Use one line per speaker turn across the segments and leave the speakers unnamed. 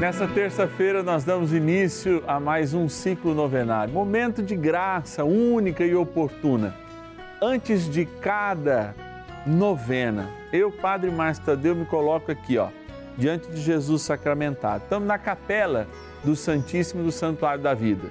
Nessa terça-feira nós damos início a mais um ciclo novenário, momento de graça única e oportuna. Antes de cada novena, eu, Padre Márcio Tadeu, me coloco aqui, ó, diante de Jesus sacramentado. Estamos na capela do Santíssimo do Santuário da Vida.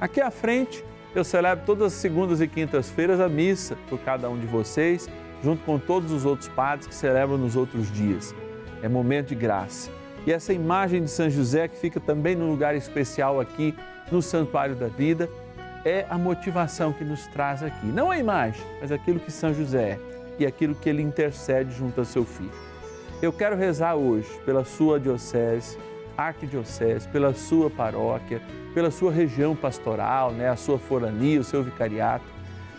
Aqui à frente, eu celebro todas as segundas e quintas-feiras a missa por cada um de vocês, junto com todos os outros padres que celebram nos outros dias. É momento de graça e essa imagem de São José, que fica também num lugar especial aqui no Santuário da Vida, é a motivação que nos traz aqui. Não a imagem, mas aquilo que São José é e aquilo que ele intercede junto ao seu filho. Eu quero rezar hoje pela sua diocese, arquidiocese, pela sua paróquia, pela sua região pastoral, né, a sua forania, o seu vicariato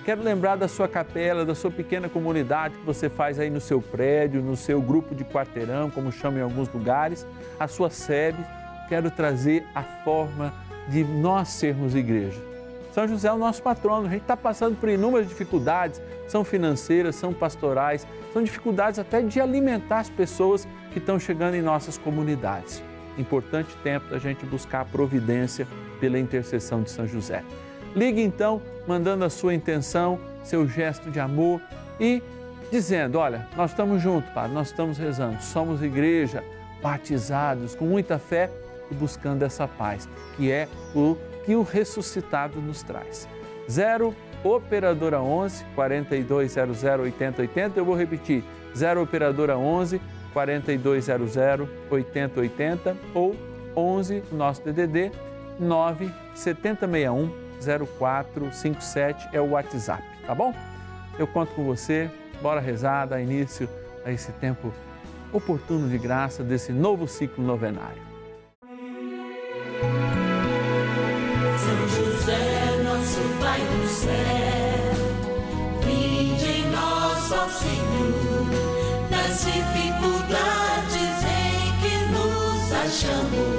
Quero lembrar da sua capela, da sua pequena comunidade que você faz aí no seu prédio, no seu grupo de quarteirão, como chamam em alguns lugares, a sua sede. Quero trazer a forma de nós sermos igreja. São José é o nosso patrono, a gente está passando por inúmeras dificuldades, são financeiras, são pastorais, são dificuldades até de alimentar as pessoas que estão chegando em nossas comunidades. Importante tempo da gente buscar a providência pela intercessão de São José. Ligue então, mandando a sua intenção, seu gesto de amor e dizendo: Olha, nós estamos juntos, Padre, nós estamos rezando, somos igreja, batizados, com muita fé e buscando essa paz, que é o que o ressuscitado nos traz. 0 Operadora 11 4200 8080. Eu vou repetir: 0 Operadora 11 4200 8080 ou 11 nosso DDD 9 7061 0457 é o WhatsApp, tá bom? Eu conto com você. Bora rezar, dar início a esse tempo oportuno de graça desse novo ciclo novenário.
São José, nosso Pai do céu, vinde em nós, ó Senhor, nas dificuldades em que nos achamos.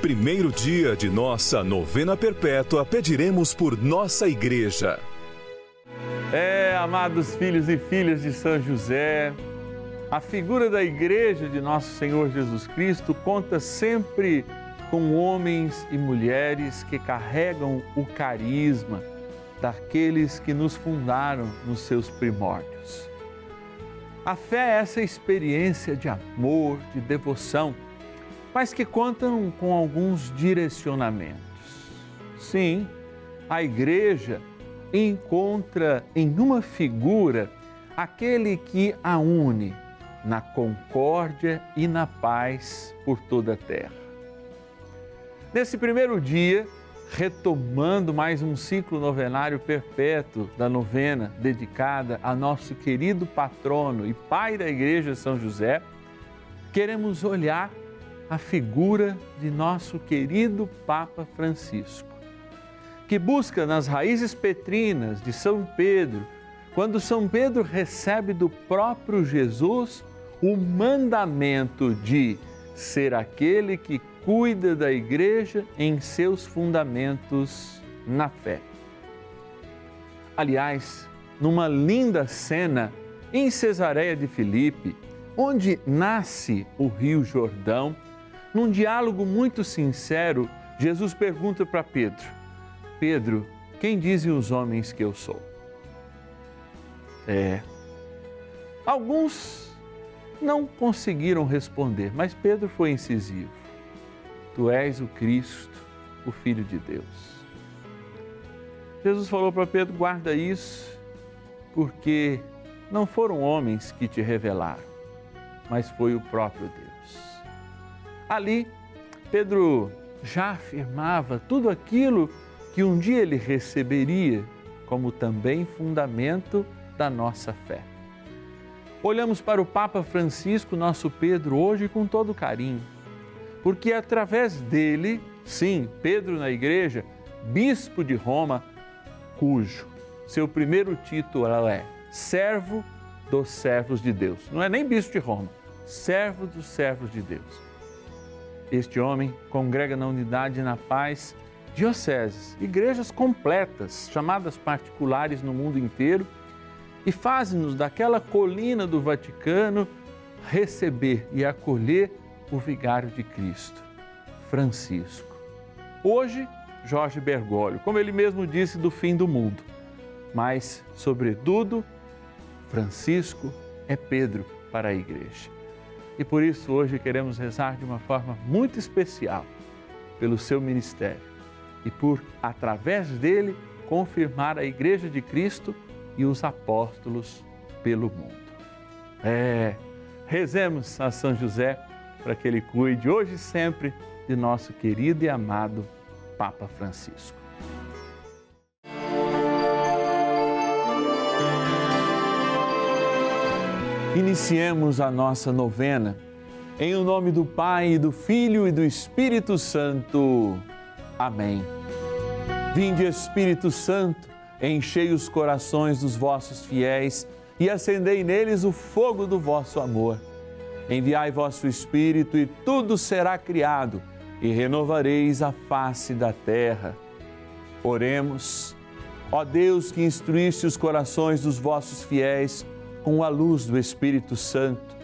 primeiro dia de nossa novena perpétua, pediremos por nossa igreja.
É, amados filhos e filhas de São José, a figura da igreja de nosso Senhor Jesus Cristo conta sempre com homens e mulheres que carregam o carisma daqueles que nos fundaram nos seus primórdios. A fé é essa experiência de amor, de devoção mas que contam com alguns direcionamentos. Sim, a igreja encontra em uma figura aquele que a une na concórdia e na paz por toda a terra. Nesse primeiro dia, retomando mais um ciclo novenário perpétuo da novena dedicada a nosso querido patrono e pai da Igreja São José, queremos olhar a figura de nosso querido Papa Francisco, que busca nas raízes petrinas de São Pedro, quando São Pedro recebe do próprio Jesus o mandamento de ser aquele que cuida da igreja em seus fundamentos na fé. Aliás, numa linda cena em Cesareia de Filipe, onde nasce o Rio Jordão, num diálogo muito sincero, Jesus pergunta para Pedro: Pedro, quem dizem os homens que eu sou? É. Alguns não conseguiram responder, mas Pedro foi incisivo. Tu és o Cristo, o Filho de Deus. Jesus falou para Pedro: guarda isso, porque não foram homens que te revelaram, mas foi o próprio Deus. Ali, Pedro já afirmava tudo aquilo que um dia ele receberia como também fundamento da nossa fé. Olhamos para o Papa Francisco, nosso Pedro, hoje com todo carinho, porque através dele, sim, Pedro na igreja, bispo de Roma, cujo seu primeiro título é servo dos servos de Deus. Não é nem bispo de Roma, servo dos servos de Deus. Este homem congrega na unidade e na paz dioceses, igrejas completas, chamadas particulares no mundo inteiro, e faz-nos daquela colina do Vaticano receber e acolher o vigário de Cristo, Francisco. Hoje, Jorge Bergoglio, como ele mesmo disse, do fim do mundo. Mas, sobretudo, Francisco é Pedro para a igreja. E por isso hoje queremos rezar de uma forma muito especial pelo seu ministério e por, através dele, confirmar a Igreja de Cristo e os apóstolos pelo mundo. É, rezemos a São José para que ele cuide hoje e sempre de nosso querido e amado Papa Francisco. Iniciemos a nossa novena. Em o nome do Pai, do Filho e do Espírito Santo. Amém. Vinde, Espírito Santo, enchei os corações dos vossos fiéis e acendei neles o fogo do vosso amor. Enviai vosso Espírito e tudo será criado e renovareis a face da terra. Oremos. Ó Deus que instruísse os corações dos vossos fiéis, com a luz do Espírito Santo.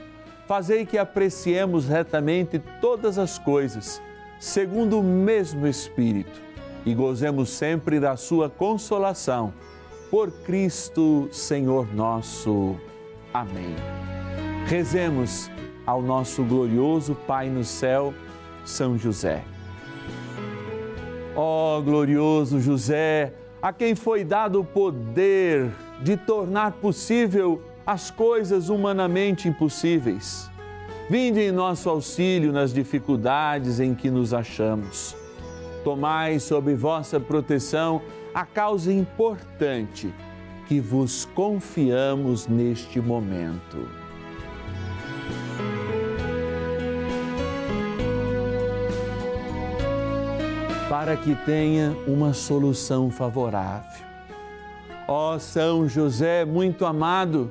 Fazei que apreciemos retamente todas as coisas, segundo o mesmo Espírito, e gozemos sempre da Sua consolação. Por Cristo, Senhor nosso. Amém. Rezemos ao nosso glorioso Pai no céu, São José. Ó oh, glorioso José, a quem foi dado o poder de tornar possível as coisas humanamente impossíveis. Vinde em nosso auxílio nas dificuldades em que nos achamos. Tomai sob vossa proteção a causa importante que vos confiamos neste momento. Para que tenha uma solução favorável. Ó São José, muito amado,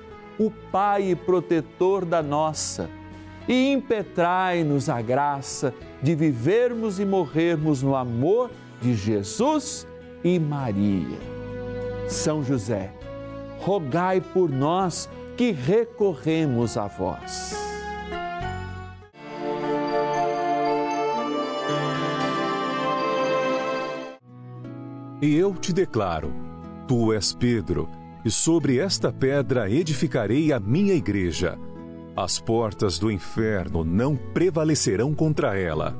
o Pai protetor da nossa, e impetrai-nos a graça de vivermos e morrermos no amor de Jesus e Maria. São José, rogai por nós que recorremos a vós.
E eu te declaro: tu és Pedro e sobre esta pedra edificarei a minha igreja. As portas do inferno não prevalecerão contra ela.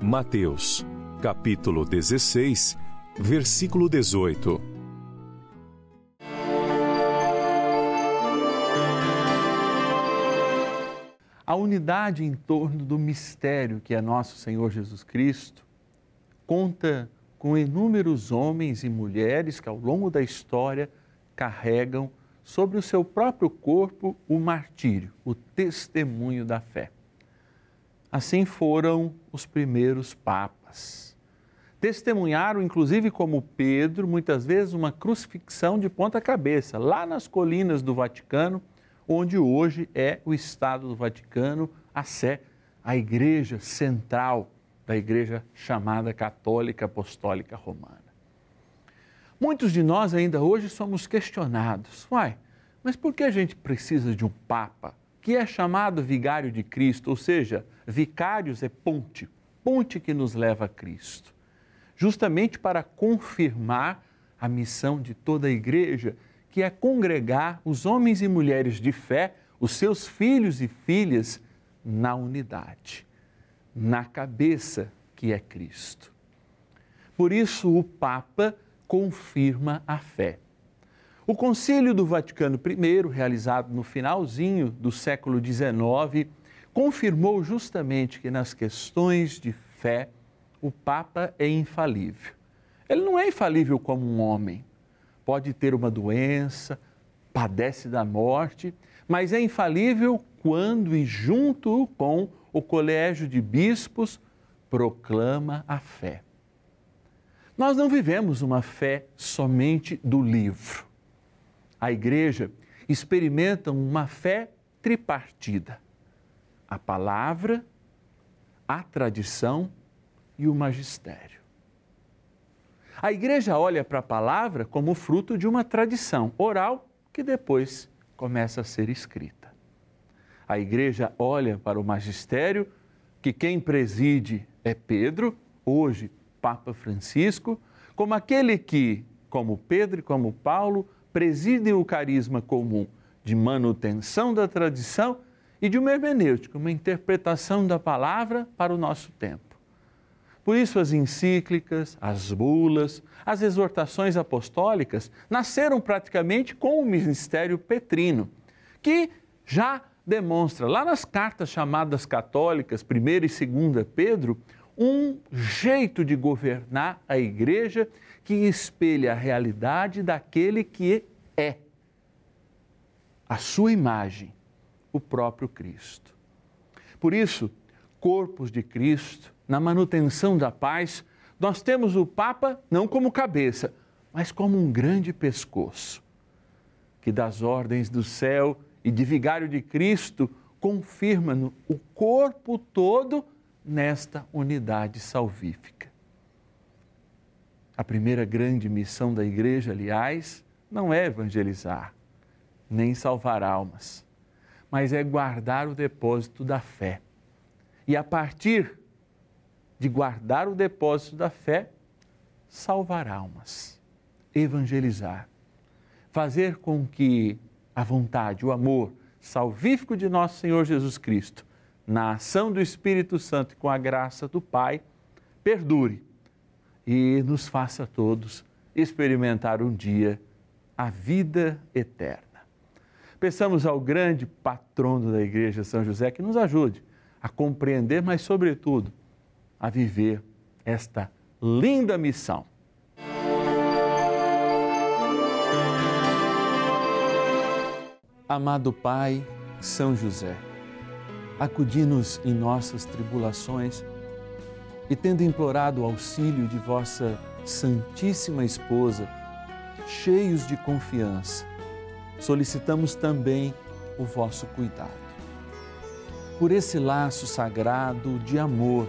Mateus, capítulo 16, versículo 18.
A unidade em torno do mistério que é nosso Senhor Jesus Cristo conta com inúmeros homens e mulheres que ao longo da história carregam sobre o seu próprio corpo o martírio, o testemunho da fé. Assim foram os primeiros papas. Testemunharam, inclusive como Pedro, muitas vezes uma crucifixão de ponta cabeça, lá nas colinas do Vaticano, onde hoje é o Estado do Vaticano, a Sé, a igreja central da igreja chamada Católica Apostólica Romana. Muitos de nós ainda hoje somos questionados. Uai, mas por que a gente precisa de um Papa que é chamado Vigário de Cristo? Ou seja, vicários é ponte, ponte que nos leva a Cristo. Justamente para confirmar a missão de toda a igreja, que é congregar os homens e mulheres de fé, os seus filhos e filhas, na unidade, na cabeça que é Cristo. Por isso, o Papa confirma a fé. O Concílio do Vaticano I, realizado no finalzinho do século XIX, confirmou justamente que nas questões de fé o Papa é infalível. Ele não é infalível como um homem. Pode ter uma doença, padece da morte, mas é infalível quando e junto com o colégio de bispos proclama a fé. Nós não vivemos uma fé somente do livro. A igreja experimenta uma fé tripartida: a palavra, a tradição e o magistério. A igreja olha para a palavra como fruto de uma tradição oral que depois começa a ser escrita. A igreja olha para o magistério, que quem preside é Pedro, hoje Papa Francisco, como aquele que, como Pedro e como Paulo, presidem o carisma comum de manutenção da tradição e de uma hermenêutica, uma interpretação da palavra para o nosso tempo. Por isso, as encíclicas, as bulas, as exortações apostólicas nasceram praticamente com o ministério petrino, que já demonstra lá nas cartas chamadas católicas, 1 e 2 Pedro, um jeito de governar a igreja que espelha a realidade daquele que é a sua imagem, o próprio Cristo. Por isso, corpos de Cristo, na manutenção da paz, nós temos o Papa não como cabeça, mas como um grande pescoço, que das ordens do céu e de vigário de Cristo confirma no o corpo todo nesta unidade salvífica. A primeira grande missão da igreja, aliás, não é evangelizar, nem salvar almas, mas é guardar o depósito da fé. E a partir de guardar o depósito da fé, salvar almas, evangelizar, fazer com que a vontade, o amor salvífico de nosso Senhor Jesus Cristo na ação do Espírito Santo e com a graça do Pai, perdure e nos faça todos experimentar um dia a vida eterna. Peçamos ao grande patrono da Igreja São José que nos ajude a compreender, mas, sobretudo, a viver esta linda missão. Amado Pai, São José acudi-nos em nossas tribulações e, tendo implorado o auxílio de vossa Santíssima Esposa, cheios de confiança, solicitamos também o vosso cuidado. Por esse laço sagrado de amor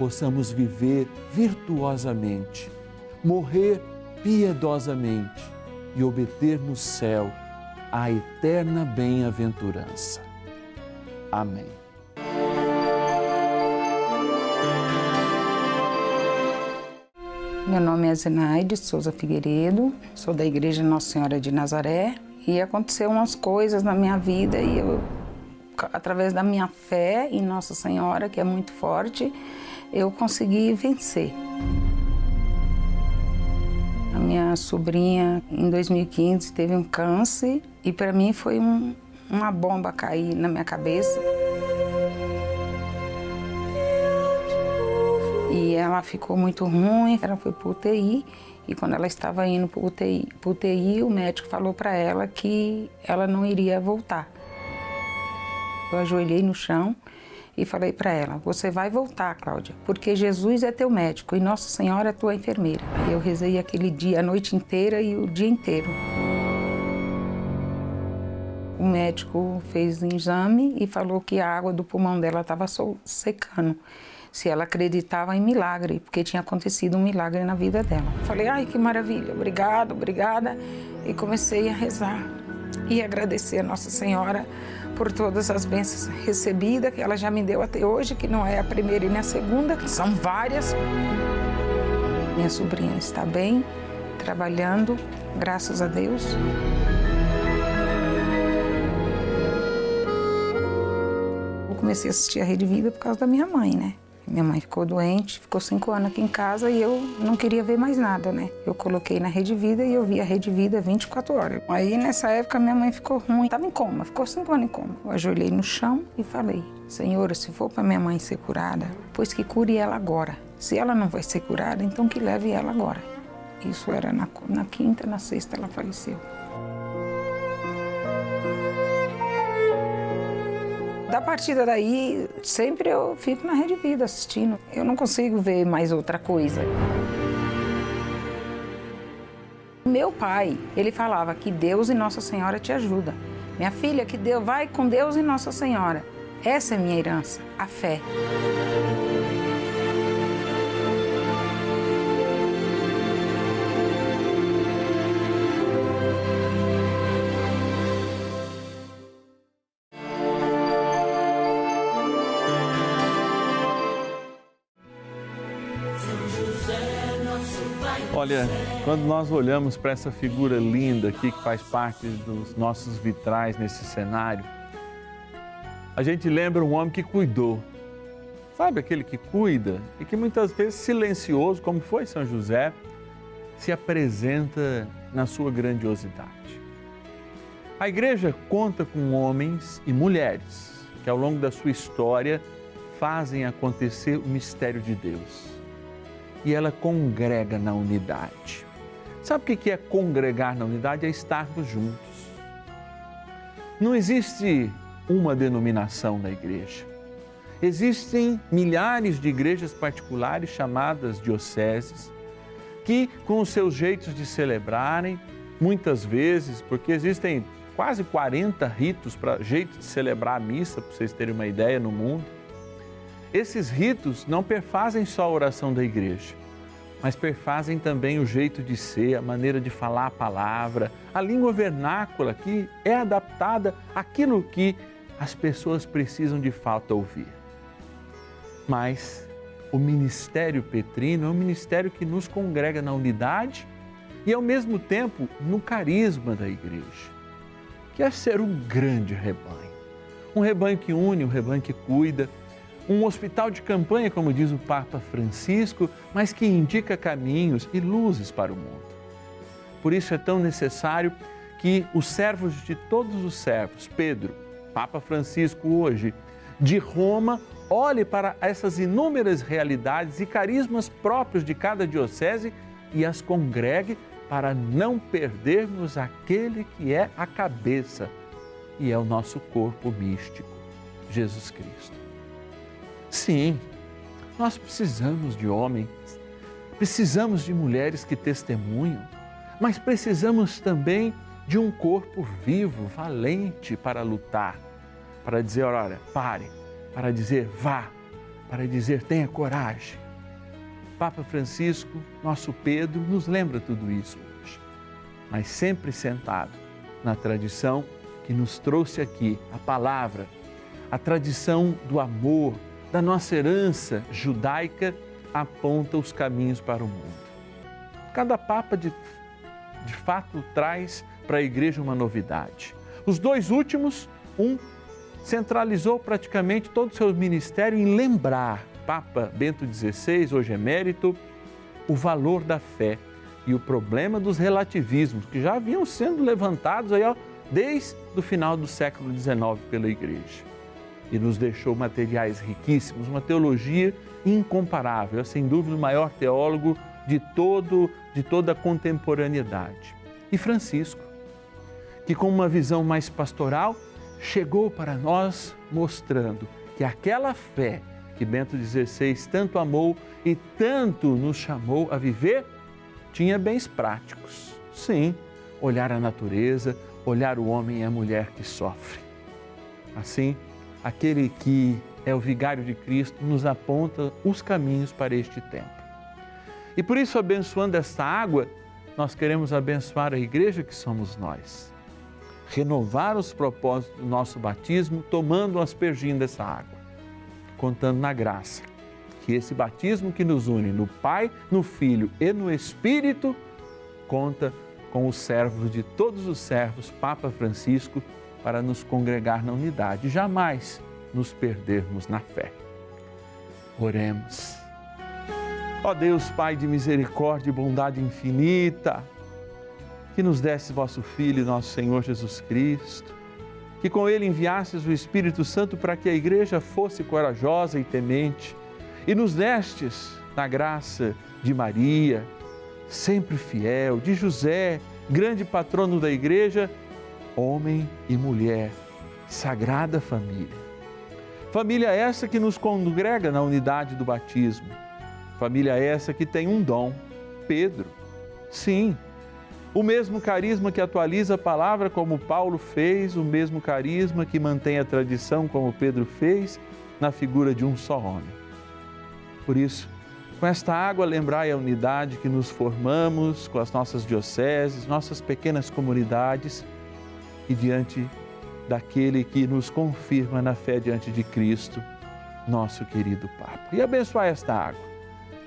possamos viver virtuosamente, morrer piedosamente e obter no céu a eterna bem-aventurança. Amém.
Meu nome é Zenaide Souza Figueiredo, sou da Igreja Nossa Senhora de Nazaré e aconteceu umas coisas na minha vida e eu, através da minha fé em Nossa Senhora, que é muito forte, eu consegui vencer. A minha sobrinha, em 2015, teve um câncer e para mim foi um, uma bomba cair na minha cabeça. E ela ficou muito ruim, ela foi para UTI e quando ela estava indo para UTI, UTI, o médico falou para ela que ela não iria voltar. Eu ajoelhei no chão e falei para ela: Você vai voltar, Cláudia, porque Jesus é teu médico e Nossa Senhora é tua enfermeira. Eu rezei aquele dia a noite inteira e o dia inteiro. O médico fez um exame e falou que a água do pulmão dela estava secando se ela acreditava em milagre, porque tinha acontecido um milagre na vida dela. Falei, ai que maravilha, obrigada, obrigada. E comecei a rezar e agradecer a Nossa Senhora por todas as bênçãos recebidas que ela já me deu até hoje, que não é a primeira e nem a segunda, são várias. Minha sobrinha está bem, trabalhando, graças a Deus. Eu comecei a assistir a Rede Vida por causa da minha mãe, né? Minha mãe ficou doente, ficou cinco anos aqui em casa e eu não queria ver mais nada, né? Eu coloquei na Rede Vida e eu via a Rede Vida 24 horas. Aí nessa época minha mãe ficou ruim, estava em coma, ficou cinco anos em coma. Eu ajoelhei no chão e falei: Senhora, se for para minha mãe ser curada, pois que cure ela agora. Se ela não vai ser curada, então que leve ela agora. Isso era na, na quinta, na sexta ela faleceu. Da partida daí, sempre eu fico na Rede Vida assistindo. Eu não consigo ver mais outra coisa. Meu pai, ele falava que Deus e Nossa Senhora te ajuda. Minha filha, que Deus vai com Deus e Nossa Senhora. Essa é minha herança, a fé.
Olha, quando nós olhamos para essa figura linda aqui que faz parte dos nossos vitrais nesse cenário, a gente lembra um homem que cuidou. Sabe aquele que cuida e que muitas vezes silencioso, como foi São José, se apresenta na sua grandiosidade. A igreja conta com homens e mulheres que ao longo da sua história fazem acontecer o mistério de Deus e ela congrega na unidade. Sabe o que é congregar na unidade? É estarmos juntos. Não existe uma denominação da igreja. Existem milhares de igrejas particulares chamadas dioceses, que, com os seus jeitos de celebrarem, muitas vezes, porque existem quase 40 ritos para jeito de celebrar a missa, para vocês terem uma ideia no mundo, esses ritos não perfazem só a oração da igreja, mas perfazem também o jeito de ser, a maneira de falar a palavra, a língua vernácula que é adaptada àquilo que as pessoas precisam de fato ouvir. Mas o ministério petrino é um ministério que nos congrega na unidade e, ao mesmo tempo, no carisma da igreja, que é ser um grande rebanho. Um rebanho que une, um rebanho que cuida, um hospital de campanha, como diz o Papa Francisco, mas que indica caminhos e luzes para o mundo. Por isso é tão necessário que os servos de todos os servos, Pedro, Papa Francisco hoje, de Roma, olhe para essas inúmeras realidades e carismas próprios de cada diocese e as congregue para não perdermos aquele que é a cabeça e é o nosso corpo místico, Jesus Cristo. Sim, nós precisamos de homens, precisamos de mulheres que testemunham, mas precisamos também de um corpo vivo, valente para lutar, para dizer: olha, pare, para dizer vá, para dizer tenha coragem. Papa Francisco, nosso Pedro, nos lembra tudo isso hoje, mas sempre sentado na tradição que nos trouxe aqui, a palavra, a tradição do amor, da nossa herança judaica, aponta os caminhos para o mundo. Cada Papa, de, de fato, traz para a igreja uma novidade. Os dois últimos, um centralizou praticamente todo o seu ministério em lembrar, Papa Bento XVI, hoje emérito, o valor da fé e o problema dos relativismos, que já haviam sendo levantados aí, ó, desde o final do século XIX pela igreja. E nos deixou materiais riquíssimos, uma teologia incomparável, é sem dúvida o maior teólogo de, todo, de toda a contemporaneidade. E Francisco, que com uma visão mais pastoral chegou para nós mostrando que aquela fé que Bento XVI tanto amou e tanto nos chamou a viver tinha bens práticos. Sim, olhar a natureza, olhar o homem e a mulher que sofre. Assim, aquele que é o vigário de Cristo nos aponta os caminhos para este tempo. E por isso, abençoando esta água, nós queremos abençoar a igreja que somos nós renovar os propósitos do nosso batismo, tomando o aspergindo dessa água, contando na graça que esse batismo que nos une no Pai, no Filho e no Espírito conta com os servos de todos os servos, Papa Francisco, para nos congregar na unidade, jamais nos perdermos na fé. Oremos. Ó Deus, Pai de misericórdia e bondade infinita, que nos desse vosso Filho, nosso Senhor Jesus Cristo, que com ele enviasses o Espírito Santo para que a igreja fosse corajosa e temente, e nos destes, na graça de Maria, sempre fiel, de José, grande patrono da igreja, homem e mulher, sagrada família. Família essa que nos congrega na unidade do batismo. Família essa que tem um dom, Pedro. Sim, o mesmo carisma que atualiza a palavra, como Paulo fez, o mesmo carisma que mantém a tradição, como Pedro fez, na figura de um só homem. Por isso, com esta água, lembrai a unidade que nos formamos com as nossas dioceses, nossas pequenas comunidades e diante daquele que nos confirma na fé diante de Cristo, nosso querido Papa. E abençoai esta água,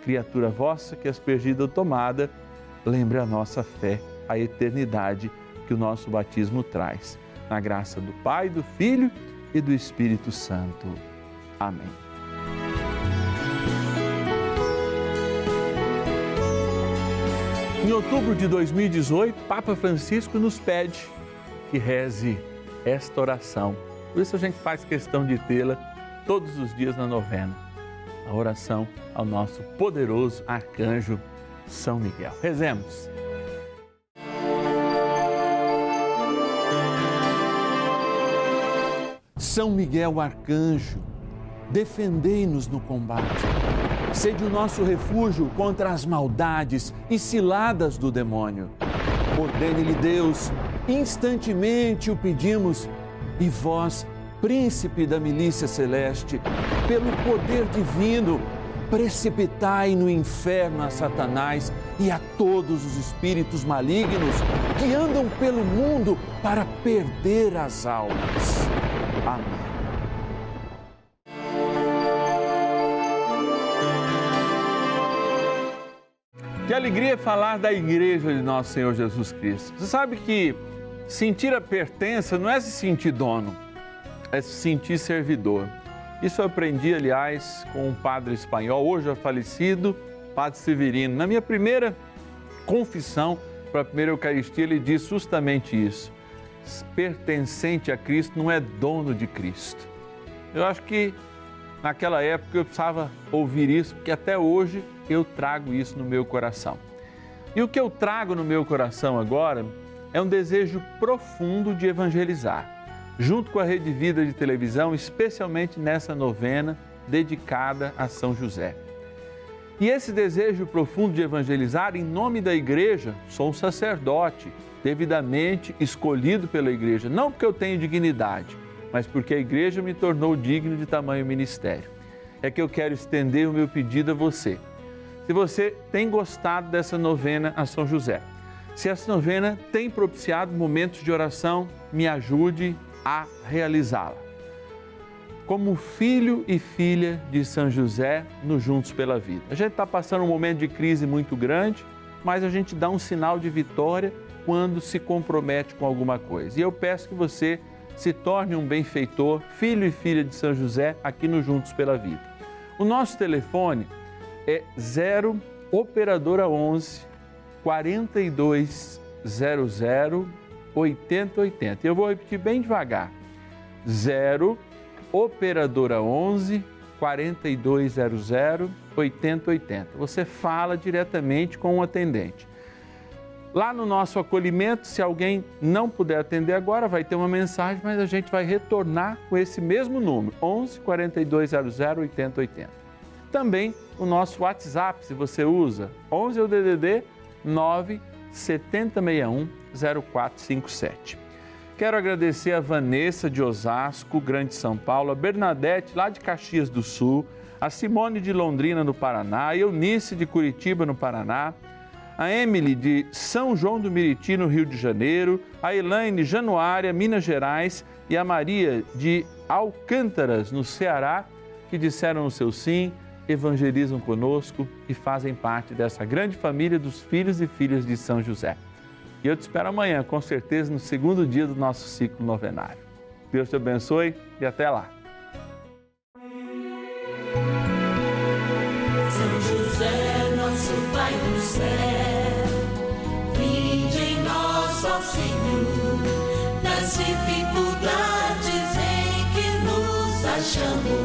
criatura vossa que aspergida ou tomada, lembre a nossa fé a eternidade que o nosso batismo traz. Na graça do Pai, do Filho e do Espírito Santo. Amém. Em outubro de 2018, Papa Francisco nos pede que reze esta oração. Por isso a gente faz questão de tê-la todos os dias na novena. A oração ao nosso poderoso arcanjo São Miguel. Rezemos. São Miguel Arcanjo, defendei-nos no combate. Sede o nosso refúgio contra as maldades e ciladas do demônio. Ordene-lhe Deus, instantemente o pedimos, e vós, príncipe da milícia celeste, pelo poder divino, precipitai no inferno a Satanás e a todos os espíritos malignos que andam pelo mundo para perder as almas. Amém. Que alegria falar da igreja de nosso Senhor Jesus Cristo. Você sabe que sentir a pertença não é se sentir dono, é se sentir servidor. Isso eu aprendi, aliás, com um padre espanhol, hoje é falecido, Padre Severino. Na minha primeira confissão para a primeira Eucaristia, ele disse justamente isso. Pertencente a Cristo não é dono de Cristo. Eu acho que naquela época eu precisava ouvir isso, porque até hoje eu trago isso no meu coração. E o que eu trago no meu coração agora é um desejo profundo de evangelizar, junto com a Rede Vida de televisão, especialmente nessa novena dedicada a São José. E esse desejo profundo de evangelizar em nome da igreja, sou um sacerdote, devidamente escolhido pela igreja, não porque eu tenho dignidade, mas porque a igreja me tornou digno de tamanho ministério. É que eu quero estender o meu pedido a você. Se você tem gostado dessa novena a São José, se essa novena tem propiciado momentos de oração, me ajude a realizá-la como filho e filha de São José no Juntos pela Vida. A gente está passando um momento de crise muito grande, mas a gente dá um sinal de vitória quando se compromete com alguma coisa. E eu peço que você se torne um benfeitor, filho e filha de São José, aqui no Juntos pela Vida. O nosso telefone é 0 Operadora 11 4200 8080. Eu vou repetir bem devagar. 0 operadora 11 4200 8080. Você fala diretamente com o um atendente. Lá no nosso acolhimento, se alguém não puder atender agora, vai ter uma mensagem, mas a gente vai retornar com esse mesmo número, 11 4200 8080. Também o nosso WhatsApp, se você usa, 11 é o DDD 9 7061 0457. Quero agradecer a Vanessa de Osasco, Grande São Paulo, a Bernadette, lá de Caxias do Sul, a Simone de Londrina, no Paraná, a Eunice de Curitiba, no Paraná, a Emily de São João do Miriti, no Rio de Janeiro, a Elaine Januária, Minas Gerais e a Maria de Alcântaras, no Ceará, que disseram o seu sim, evangelizam conosco e fazem parte dessa grande família dos filhos e filhas de São José. E eu te espero amanhã, com certeza, no segundo dia do nosso ciclo novenário. Deus te abençoe e até lá.
São José, nosso Pai do céu, vinde em nós, ó Senhor, nas dificuldades em que nos achamos.